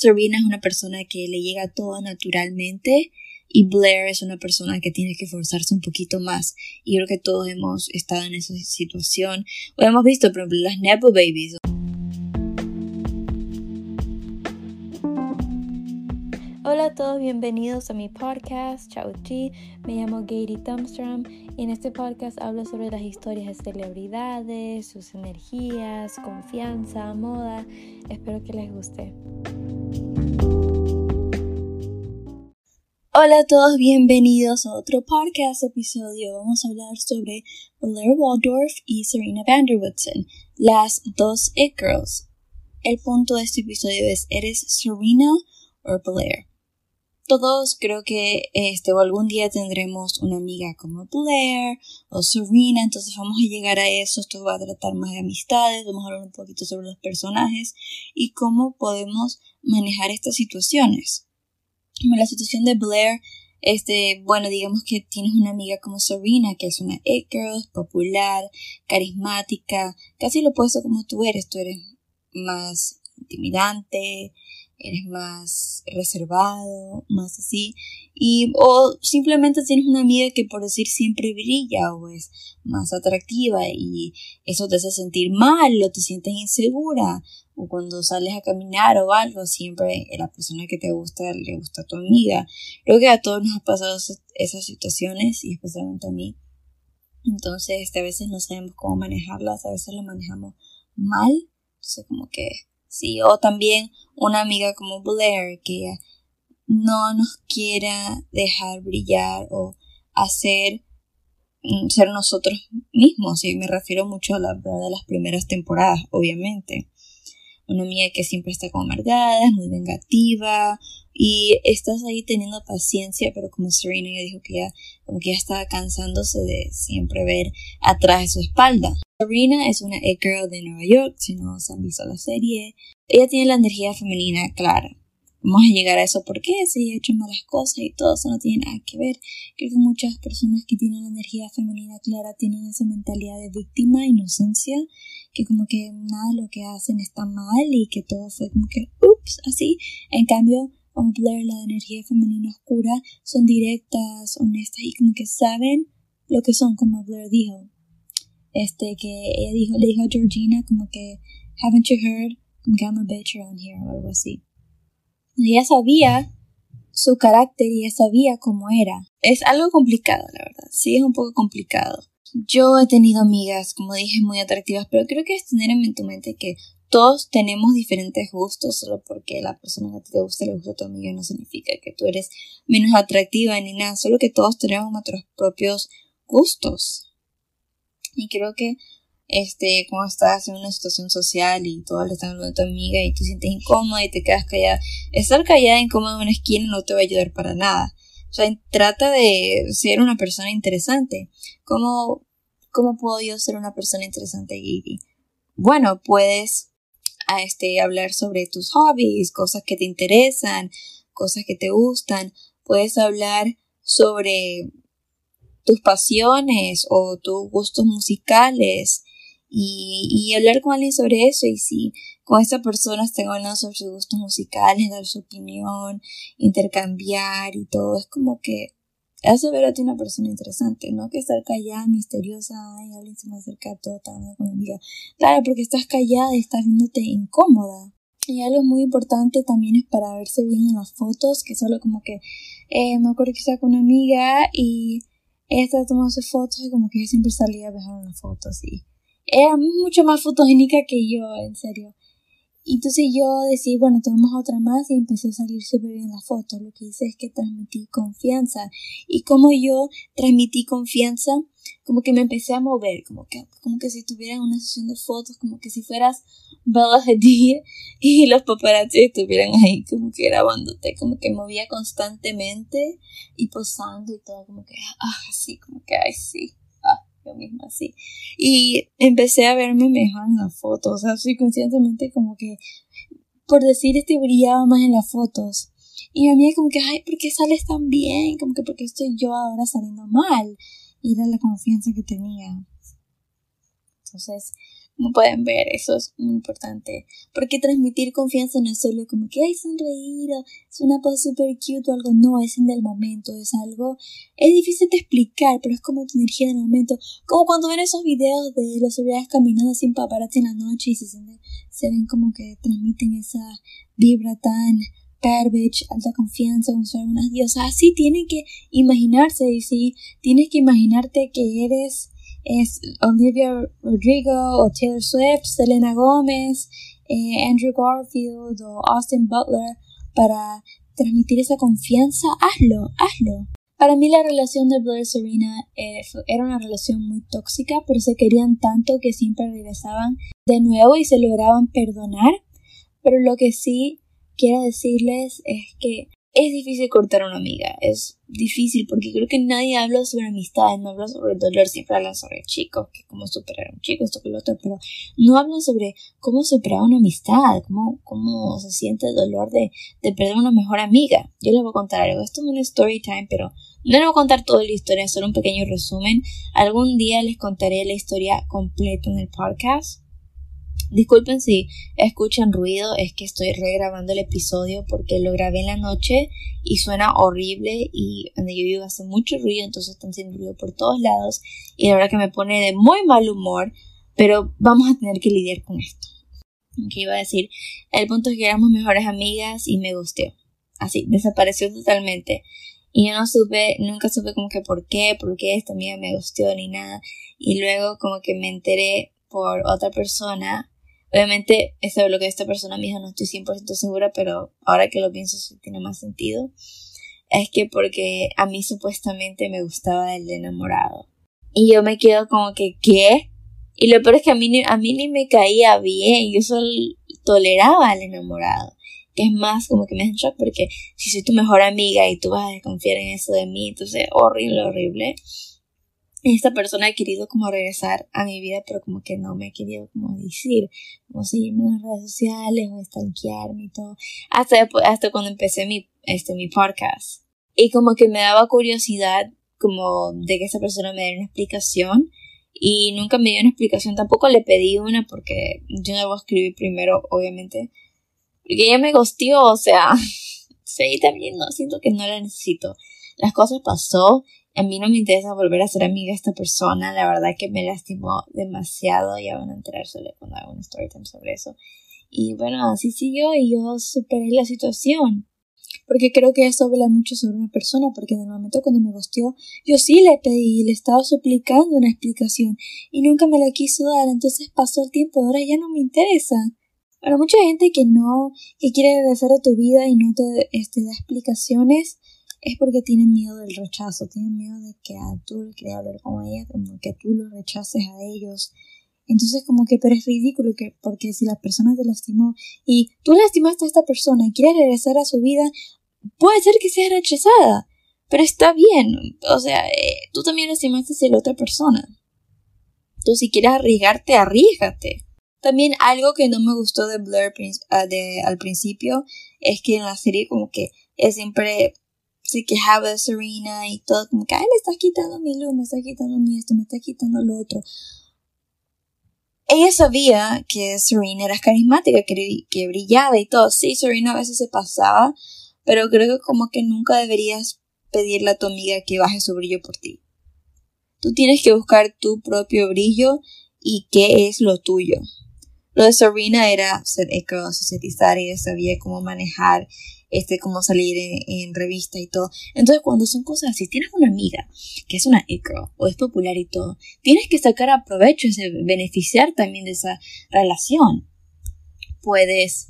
Serena es una persona que le llega todo naturalmente y Blair es una persona que tiene que forzarse un poquito más. Y creo que todos hemos estado en esa situación. O hemos visto, por ejemplo, las Nepo Babies. Hola a todos, bienvenidos a mi podcast, Chao Chi. Me llamo Gary Thumbstrom y en este podcast hablo sobre las historias de celebridades, sus energías, confianza, moda. Espero que les guste. Hola a todos, bienvenidos a otro podcast episodio. Vamos a hablar sobre Blair Waldorf y Serena Vanderwoodson, las dos It Girls. El punto de este episodio es, ¿eres Serena o Blair? Todos creo que este o algún día tendremos una amiga como Blair o Serena, entonces vamos a llegar a eso, esto va a tratar más de amistades, vamos a hablar un poquito sobre los personajes y cómo podemos manejar estas situaciones. La situación de Blair, este, bueno, digamos que tienes una amiga como Serena, que es una it popular, carismática, casi lo opuesto como tú eres, tú eres más intimidante, eres más reservado, más así, y o simplemente tienes una amiga que por decir siempre brilla o es más atractiva y eso te hace sentir mal o te sientes insegura o cuando sales a caminar o algo, siempre la persona que te gusta le gusta a tu amiga. Creo que a todos nos ha pasado esas situaciones y especialmente a mí. Entonces, a veces no sabemos cómo manejarlas, a veces lo manejamos mal. Entonces, como que sí, o también una amiga como Blair que no nos quiera dejar brillar o hacer mm, ser nosotros mismos. Y me refiero mucho a la de las primeras temporadas, obviamente una amiga que siempre está como amargada, es muy vengativa y estás ahí teniendo paciencia, pero como Serena ya dijo que ya como que ya estaba cansándose de siempre ver atrás de su espalda. Serena es una e-girl de Nueva York, si no se han visto la serie. Ella tiene la energía femenina clara. Vamos a llegar a eso porque si ha hecho malas cosas y todo eso no tiene nada que ver. Creo que muchas personas que tienen la energía femenina clara tienen esa mentalidad de víctima, inocencia que como que nada lo que hacen está mal y que todo fue como que, ups, así. En cambio, con Blair, la energía femenina oscura, son directas, honestas y como que saben lo que son, como Blair dijo. Este, que ella dijo, le dijo a Georgina como que, haven't you heard? Como que I'm a bitch around here o algo así. Ella sabía su carácter y ella sabía cómo era. Es algo complicado, la verdad. Sí, es un poco complicado. Yo he tenido amigas, como dije, muy atractivas, pero creo que es tener en tu mente que todos tenemos diferentes gustos, solo porque la persona que te gusta le gusta a tu amiga no significa que tú eres menos atractiva ni nada, solo que todos tenemos nuestros propios gustos. Y creo que este, cuando estás en una situación social y todos le están hablando a tu amiga y te sientes incómoda y te quedas callada, estar callada incómoda en una esquina no te va a ayudar para nada. O sea, trata de ser una persona interesante. ¿Cómo, cómo puedo yo ser una persona interesante, Gigi? Bueno, puedes este, hablar sobre tus hobbies, cosas que te interesan, cosas que te gustan. Puedes hablar sobre tus pasiones o tus gustos musicales y, y hablar con alguien sobre eso y si con esta persona están hablando sobre sus gustos musicales, dar su opinión, intercambiar y todo, es como que hace ver a ti una persona interesante, no que estar callada, misteriosa, ay, alguien se me acerca todo, tan con amiga. Claro, porque estás callada y estás viéndote incómoda. Y algo muy importante también es para verse bien en las fotos, que solo como que, eh, me acuerdo que estaba con una amiga y ella estaba tomando fotos y como que yo siempre salía a dejar en las fotos y era mucho más fotogénica que yo, en serio. Entonces yo decidí, bueno, tomamos otra más y empecé a salir súper bien la foto. Lo que hice es que transmití confianza. Y como yo transmití confianza, como que me empecé a mover, como que, como que si tuviera una sesión de fotos, como que si fueras Bella Hadid y los paparazzi estuvieran ahí como que grabándote, como que movía constantemente y posando y todo, como que, ah, así, como que, ay, sí yo misma así. Y empecé a verme mejor en las fotos, así conscientemente como que, por decir, este brillaba más en las fotos. Y a mí como que, ay, ¿por qué sales tan bien? Como que, porque estoy yo ahora saliendo mal? Y era la confianza que tenía. Entonces, Como pueden ver, eso es muy importante. Porque transmitir confianza no es solo como que hay sonreír o es una pose super cute o algo. No, es en el momento, es algo. Es difícil de explicar, pero es como tu energía en el momento. Como cuando ven esos videos de las celebridades caminando sin paparazzi en la noche y se, se ven como que transmiten esa vibra tan garbage, alta confianza, como son unas diosas. Así tienen que imaginarse y si tienes que imaginarte que eres es Olivia Rodrigo o Taylor Swift, Selena Gomez, eh, Andrew Garfield o Austin Butler para transmitir esa confianza, hazlo, hazlo. Para mí la relación de Blair y Serena eh, era una relación muy tóxica, pero se querían tanto que siempre regresaban de nuevo y se lograban perdonar. Pero lo que sí quiero decirles es que es difícil cortar a una amiga, es difícil porque creo que nadie habla sobre amistad, no habla sobre dolor, siempre hablan sobre chicos, que cómo superar a un chico, esto que lo otro, pero no hablan sobre cómo superar una amistad, cómo, cómo se siente el dolor de, de perder una mejor amiga. Yo les voy a contar algo, esto es un story time, pero no les voy a contar toda la historia, solo un pequeño resumen. Algún día les contaré la historia completa en el podcast. Disculpen si escuchan ruido, es que estoy regrabando el episodio porque lo grabé en la noche y suena horrible y donde yo vivo hace mucho ruido, entonces están haciendo ruido por todos lados y la verdad que me pone de muy mal humor, pero vamos a tener que lidiar con esto. ¿Qué iba a decir? El punto es que éramos mejores amigas y me gustó. Así, desapareció totalmente. Y yo no supe, nunca supe como que por qué, por qué esta amiga me gustó ni nada. Y luego como que me enteré por otra persona Obviamente, este lo que esta persona me dijo no estoy 100% segura, pero ahora que lo pienso sí tiene más sentido. Es que porque a mí supuestamente me gustaba el enamorado. Y yo me quedo como que, ¿qué? Y lo peor es que a mí, a mí ni me caía bien, yo solo toleraba al enamorado. Que es más como que me da shock porque si soy tu mejor amiga y tú vas a desconfiar en eso de mí, entonces horrible, horrible esta persona ha querido como regresar a mi vida, pero como que no me ha querido como decir, como seguirme en las redes sociales o stalkearme y todo. Hasta, hasta cuando empecé mi, este, mi podcast. Y como que me daba curiosidad como de que esa persona me diera una explicación. Y nunca me dio una explicación, tampoco le pedí una porque yo no voy a escribir primero, obviamente. Porque ella me gosteó, o sea, sí, también no, siento que no la necesito. Las cosas pasó a mí no me interesa volver a ser amiga de esta persona, la verdad que me lastimó demasiado, ya van a enterarse cuando haga un storytime sobre eso. Y bueno, así siguió y yo superé la situación. Porque creo que eso habla mucho sobre una persona, porque en el momento cuando me gosteó, yo sí le pedí, le estaba suplicando una explicación y nunca me la quiso dar, entonces pasó el tiempo, ahora ya no me interesa. Para mucha gente que no, que quiere regresar a tu vida y no te este, da explicaciones, es porque tienen miedo del rechazo, tienen miedo de que a tú le quieras hablar con ella, como que tú lo rechaces a ellos. Entonces como que, pero es ridículo que, porque si la persona te lastimó y tú lastimaste a esta persona y quieres regresar a su vida, puede ser que sea rechazada, pero está bien, o sea, eh, tú también lastimaste a la otra persona. Tú si quieres arriesgarte, arriesgate. También algo que no me gustó de Blair ah, de, al principio es que en la serie como que es siempre se quejaba de Serena y todo, como que, ay, me está quitando mi luz, me está quitando mi esto, me está quitando lo otro. Ella sabía que Serena era carismática, que, que brillaba y todo. Sí, Serena a veces se pasaba, pero creo que como que nunca deberías pedirle a tu amiga que baje su brillo por ti. Tú tienes que buscar tu propio brillo y qué es lo tuyo. Lo de Serena era ser eco, socializar, ella sabía cómo manejar este, cómo salir en, revista y todo. Entonces, cuando son cosas así, tienes una amiga que es una eco o es popular y todo, tienes que sacar a provecho, beneficiar también de esa relación. Puedes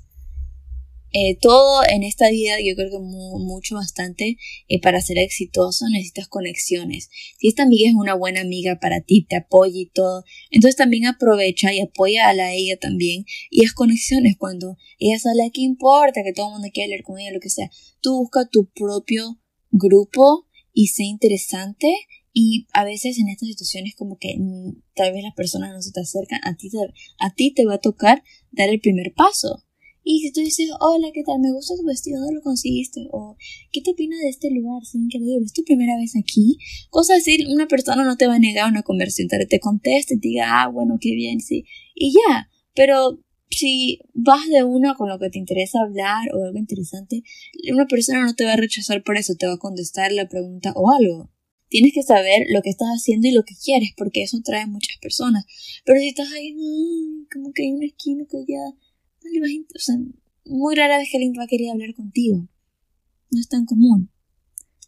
eh, todo en esta vida, yo creo que mucho, bastante, eh, para ser exitoso necesitas conexiones. Si esta amiga es una buena amiga para ti, te apoya y todo, entonces también aprovecha y apoya a la ella también. Y es conexiones cuando ella sale, ¿qué importa? Que todo el mundo quiera leer con ella, lo que sea. Tú busca tu propio grupo y sé interesante y a veces en estas situaciones como que mm, tal vez las personas no se te acercan, a ti a ti te va a tocar dar el primer paso Y si tú dices, hola, ¿qué tal? Me gusta tu vestido, ¿dónde lo conseguiste? O, ¿qué te opinas de este lugar? Es increíble, es tu primera vez aquí. Cosas así, una persona no te va a negar una conversión, te conteste, te diga, ah, bueno, qué bien, sí. Y ya, pero si vas de una con lo que te interesa hablar o algo interesante, una persona no te va a rechazar por eso, te va a contestar la pregunta o algo. Tienes que saber lo que estás haciendo y lo que quieres, porque eso atrae a muchas personas. Pero si estás ahí, como que hay una esquina que ya no le o sea, muy rara vez que alguien va a querer hablar contigo. No es tan común.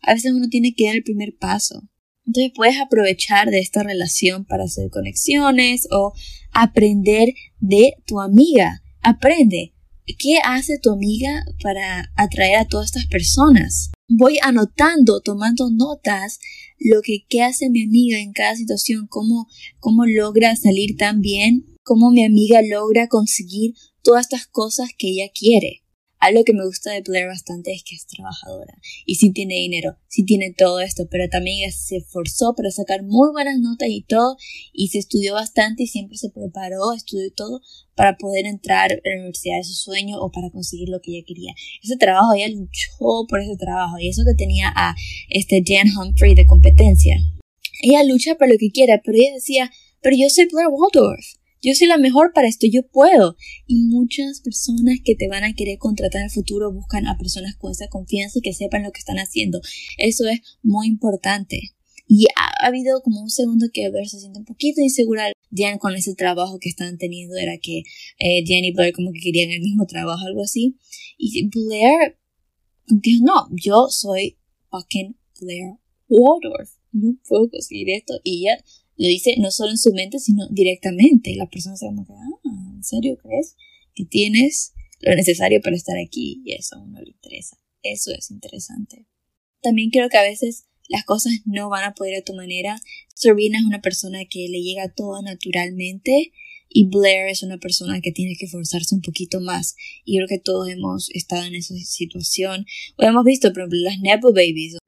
A veces uno tiene que dar el primer paso. Entonces puedes aprovechar de esta relación para hacer conexiones o aprender de tu amiga. Aprende. ¿Qué hace tu amiga para atraer a todas estas personas? Voy anotando, tomando notas, lo que qué hace mi amiga en cada situación, cómo, cómo logra salir tan bien, cómo mi amiga logra conseguir todas estas cosas que ella quiere. Algo que me gusta de Blair bastante es que es trabajadora y sí tiene dinero, sí tiene todo esto, pero también se esforzó para sacar muy buenas notas y todo y se estudió bastante y siempre se preparó, estudió todo para poder entrar a la universidad de su sueño o para conseguir lo que ella quería. Ese trabajo, ella luchó por ese trabajo y eso que tenía a este Dan Humphrey de competencia. Ella lucha por lo que quiera, pero ella decía, pero yo soy Blair Waldorf yo soy la mejor para esto, yo puedo. Y muchas personas que te van a querer contratar en el futuro buscan a personas con esa confianza y que sepan lo que están haciendo. Eso es muy importante. Y ha, habido como un segundo que ver se siente un poquito insegura. Jan con ese trabajo que estaban teniendo era que eh, y Blair como que querían el mismo trabajo, algo así. Y Blair dijo, no, yo soy fucking Blair Waldorf. Yo puedo conseguir esto. Y ella lo dice no solo en su mente, sino directamente. La persona se como ah, ¿en serio crees que tienes lo necesario para estar aquí? Y eso a uno le interesa. Eso es interesante. También creo que a veces las cosas no van a poder a tu manera. Serena es una persona que le llega todo naturalmente y Blair es una persona que tiene que forzarse un poquito más. Y creo que todos hemos estado en esa situación. O hemos visto, por ejemplo, las Nepo Babies.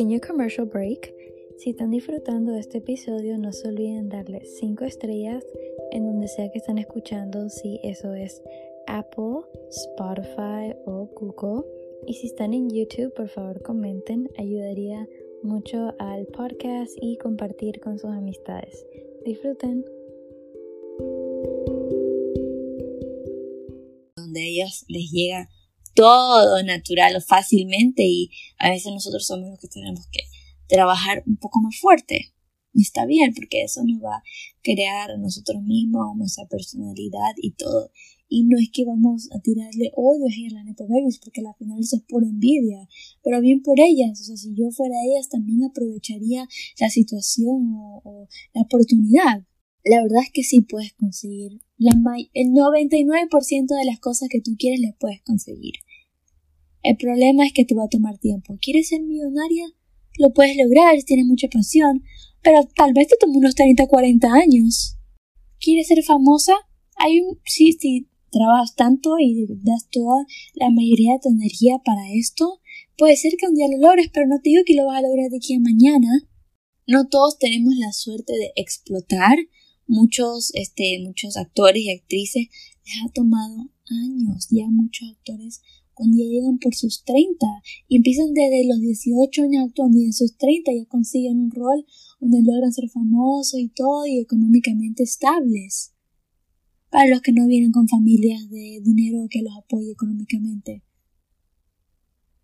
Pequeño commercial break. Si están disfrutando de este episodio, no se olviden darle 5 estrellas en donde sea que están escuchando, si eso es Apple, Spotify o Google. Y si están en YouTube, por favor comenten, ayudaría mucho al podcast y compartir con sus amistades. Disfruten. Donde a ellos les llega todo natural o fácilmente y a veces nosotros somos los que tenemos que trabajar un poco más fuerte. Y está bien, porque eso nos va a crear nosotros mismos, nuestra personalidad y todo. Y no es que vamos a tirarle odio a Nepo Babies, porque al final eso es pura envidia. Pero bien por ellas. O sea, si yo fuera ellas, también aprovecharía la situación o la oportunidad. La verdad es que sí puedes conseguir. La el 99% de las cosas que tú quieres las puedes conseguir. El problema es que te va a tomar tiempo. ¿Quieres ser millonaria? Lo puedes lograr si tienes mucha pasión, pero tal vez te tome unos 30, 40 años. ¿Quieres ser famosa? Hay un, sí, si trabajas tanto y das toda la mayoría de tu energía para esto, puede ser que un día lo logres, pero no te digo que lo vas a lograr de aquí a mañana. No todos tenemos la suerte de explotar. Muchos, este, muchos actores y actrices les ha tomado años. Ya muchos actores cuando ya llegan por sus 30 y empiezan desde los 18 años actuando y en sus 30 ya consiguen un rol donde logran ser famosos y todo y económicamente estables. Para los que no vienen con familias de dinero que los apoye económicamente.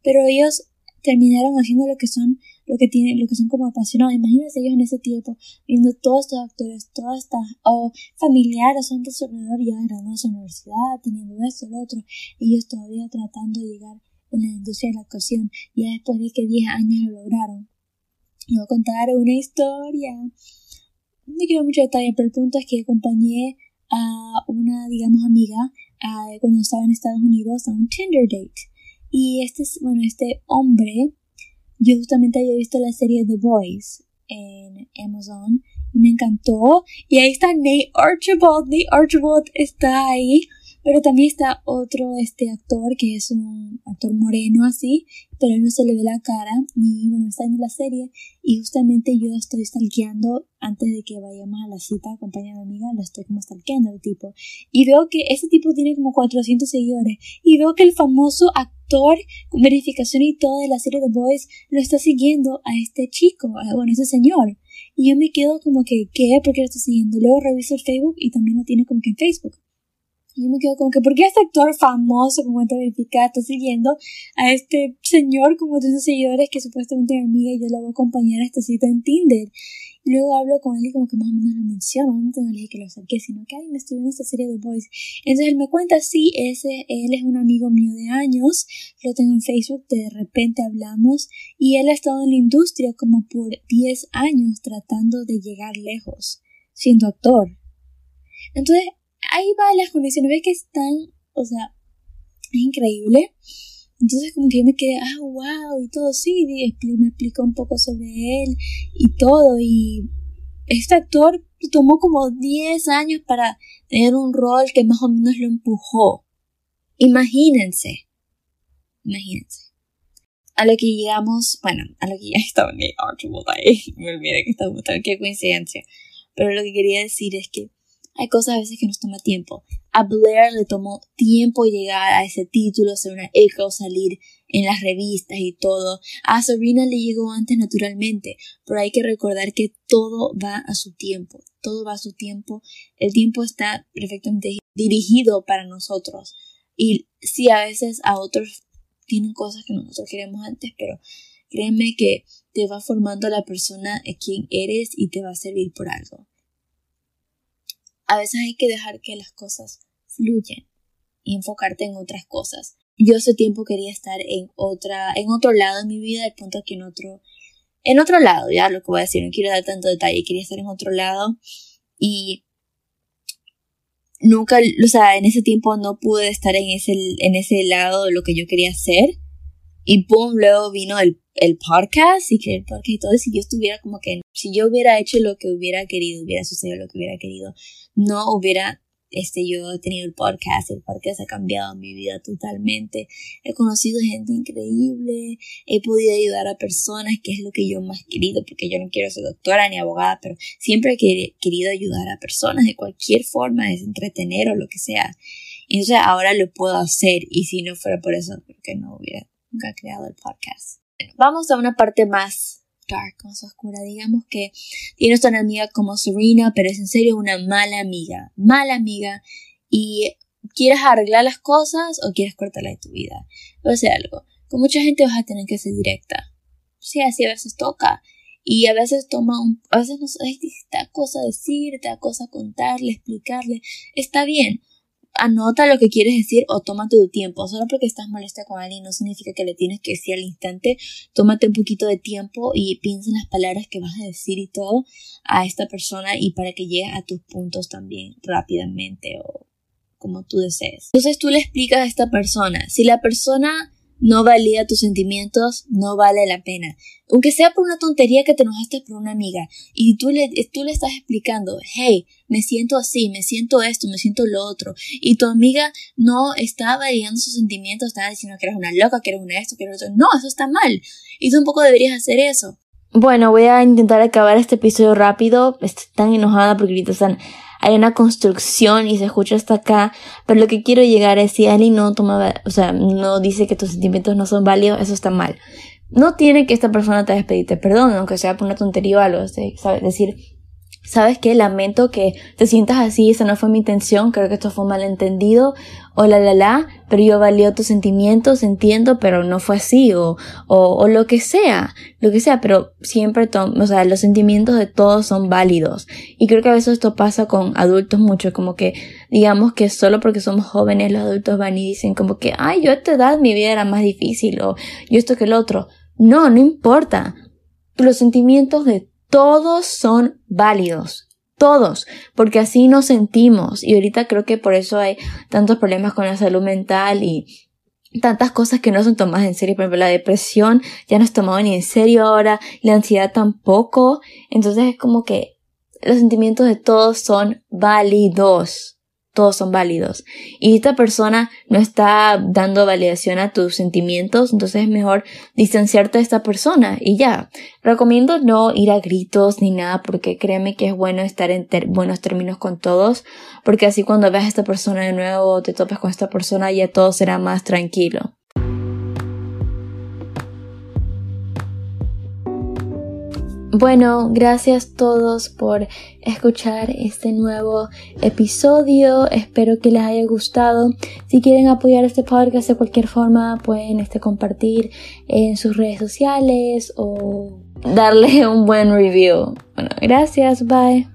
Pero ellos terminaron haciendo lo que son, lo que tienen, lo que son como apasionados. Imagínense ellos en ese tiempo, viendo todos estos actores, todas estas, o familiares, son alrededor ya graduados la universidad, teniendo esto, lo otro, ellos todavía tratando de llegar en la industria de la actuación, ya después de que 10 años lo lograron. Les voy a contar una historia. No quiero mucho detalle, pero el punto es que acompañé a una, digamos, amiga cuando estaba en Estados Unidos a un Tinder date. Y este, bueno, este hombre, yo justamente había visto la serie The Boys en Amazon y me encantó. Y ahí está Nate Archibald. Nate Archibald está ahí. Pero también está otro este actor que es un actor moreno así, pero él no se le ve la cara, ni bueno, está en la serie, y justamente yo estoy stalkeando antes de que vayamos a la cita, acompaña a mi amiga, lo estoy como stalkeando al tipo. Y veo que ese tipo tiene como 400 seguidores, y veo que el famoso actor con verificación y todo de la serie The Boys lo está siguiendo a este chico, bueno, ese señor. Y yo me quedo como que, ¿qué? ¿Por qué lo está siguiendo? Luego reviso el Facebook y también lo tiene como que en Facebook. Y yo me quedo como que, ¿por qué este actor famoso con cuenta verificada está siguiendo a este señor con muchos seguidores que supuestamente es amiga y yo la voy a acompañar a esta cita en Tinder? Luego hablo con él y como que más o menos lo menciono, no le dije que lo saqué, sino que, ay, me estoy viendo esta serie de Boys. Entonces él me cuenta, sí, ese, él es un amigo mío de años, lo tengo en Facebook, de repente hablamos, y él ha estado en la industria como por 10 años tratando de llegar lejos, siendo actor. Entonces, ahí va las condiciones, ves que están, o sea, es increíble. Entonces como que yo me quedé, ah, wow, y todo, sí, me explicó un poco sobre él y todo, y este actor tomó como 10 años para tener un rol que más o menos lo empujó. Imagínense, imagínense. A lo que llegamos, bueno, a lo que ya estaba en Archibald ahí, me olvidé que estaba, qué coincidencia. Pero lo que quería decir es que hay cosas a veces que nos toma tiempo. A Blair le tomó tiempo llegar a ese título, ser una eco, salir en las revistas y todo. A Sabrina le llegó antes naturalmente, pero hay que recordar que todo va a su tiempo. Todo va a su tiempo. El tiempo está perfectamente dirigido para nosotros. Y sí, a veces a otros tienen cosas que nosotros queremos antes, pero créeme que te va formando la persona en quien eres y te va a servir por algo a veces hay que dejar que las cosas fluyan y enfocarte en otras cosas. Yo hace tiempo quería estar en otra, en otro lado de mi vida, al punto que en otro, en otro lado, ya lo que voy a decir, no quiero dar tanto detalle, quería estar en otro lado y nunca, o sea, en ese tiempo no pude estar en ese, en ese lado de lo que yo quería hacer y pum, luego vino el, el podcast y que el podcast y todo, y si yo estuviera como que, si yo hubiera hecho lo que hubiera querido, hubiera sucedido lo que hubiera querido, no hubiera este, yo tenido el podcast, el podcast ha cambiado mi vida totalmente. He conocido gente increíble, he podido ayudar a personas, que es lo que yo más he querido, porque yo no quiero ser doctora ni abogada, pero siempre he querido ayudar a personas de cualquier forma, es entretener o lo que sea. Y entonces ahora lo puedo hacer, y si no fuera por eso, porque no hubiera nunca creado el podcast. Vamos a una parte más dark, más oscura. Digamos que tienes una amiga como Serena, pero es en serio una mala amiga. Mala amiga. Y quieres arreglar las cosas o quieres cortarla de tu vida. Voy a hacer algo. Con mucha gente vas a tener que ser directa. Sí, así a veces toca. Y a veces toma un, a veces no te da cosa decir, da cosa contarle, explicarle. Está bien anota lo que quieres decir o tómate tu tiempo. Solo porque estás molesta con alguien no significa que le tienes que decir al instante. Tómate un poquito de tiempo y piensa en las palabras que vas a decir y todo a esta persona y para que llegue a tus puntos también rápidamente o como tú desees. Entonces tú le explicas a esta persona. Si la persona no valida tus sentimientos, no vale la pena. Aunque sea por una tontería que te enojaste por una amiga y tú le, tú le estás explicando, hey, me siento así, me siento esto, me siento lo otro, y tu amiga no está validando sus sentimientos, está diciendo que eres una loca, que eres una esto, que eres otro. No, eso está mal. Y tú un poco deberías hacer eso. Bueno, voy a intentar acabar este episodio rápido. Estoy tan enojada porque ahorita están hay una construcción y se escucha hasta acá, pero lo que quiero llegar es si alguien no toma, o sea, no dice que tus sentimientos no son válidos, eso está mal. No tiene que esta persona te despedirte perdón, aunque sea por una tontería o algo, ¿sabes? Decir, ¿sabes qué? Lamento que te sientas así, esa no fue mi intención, creo que esto fue malentendido, o la la la, pero yo valió tus sentimientos, entiendo, pero no fue así, o, o, o lo que sea, lo que sea, pero siempre, o sea, los sentimientos de todos son válidos. Y creo que a veces esto pasa con adultos mucho, como que, digamos que solo porque somos jóvenes los adultos van y dicen como que, ay, yo a esta edad mi vida era más difícil, o yo esto que el otro. No, no importa. Los sentimientos de todos son válidos. Todos, porque así nos sentimos. Y ahorita creo que por eso hay tantos problemas con la salud mental y tantas cosas que no son tomadas en serio. Por ejemplo, la depresión ya no es tomado ni en serio ahora, la ansiedad tampoco. Entonces es como que los sentimientos de todos son válidos. Todos son válidos. Y esta persona no está dando validación a tus sentimientos, entonces es mejor distanciarte de esta persona y ya. Recomiendo no ir a gritos ni nada porque créeme que es bueno estar en buenos términos con todos, porque así cuando veas a esta persona de nuevo, te topes con esta persona, ya todo será más tranquilo. Bueno, gracias todos por escuchar este nuevo episodio. Espero que les haya gustado. Si quieren apoyar este podcast de cualquier forma, pueden este, compartir en sus redes sociales o darle un buen review. Bueno, gracias, bye.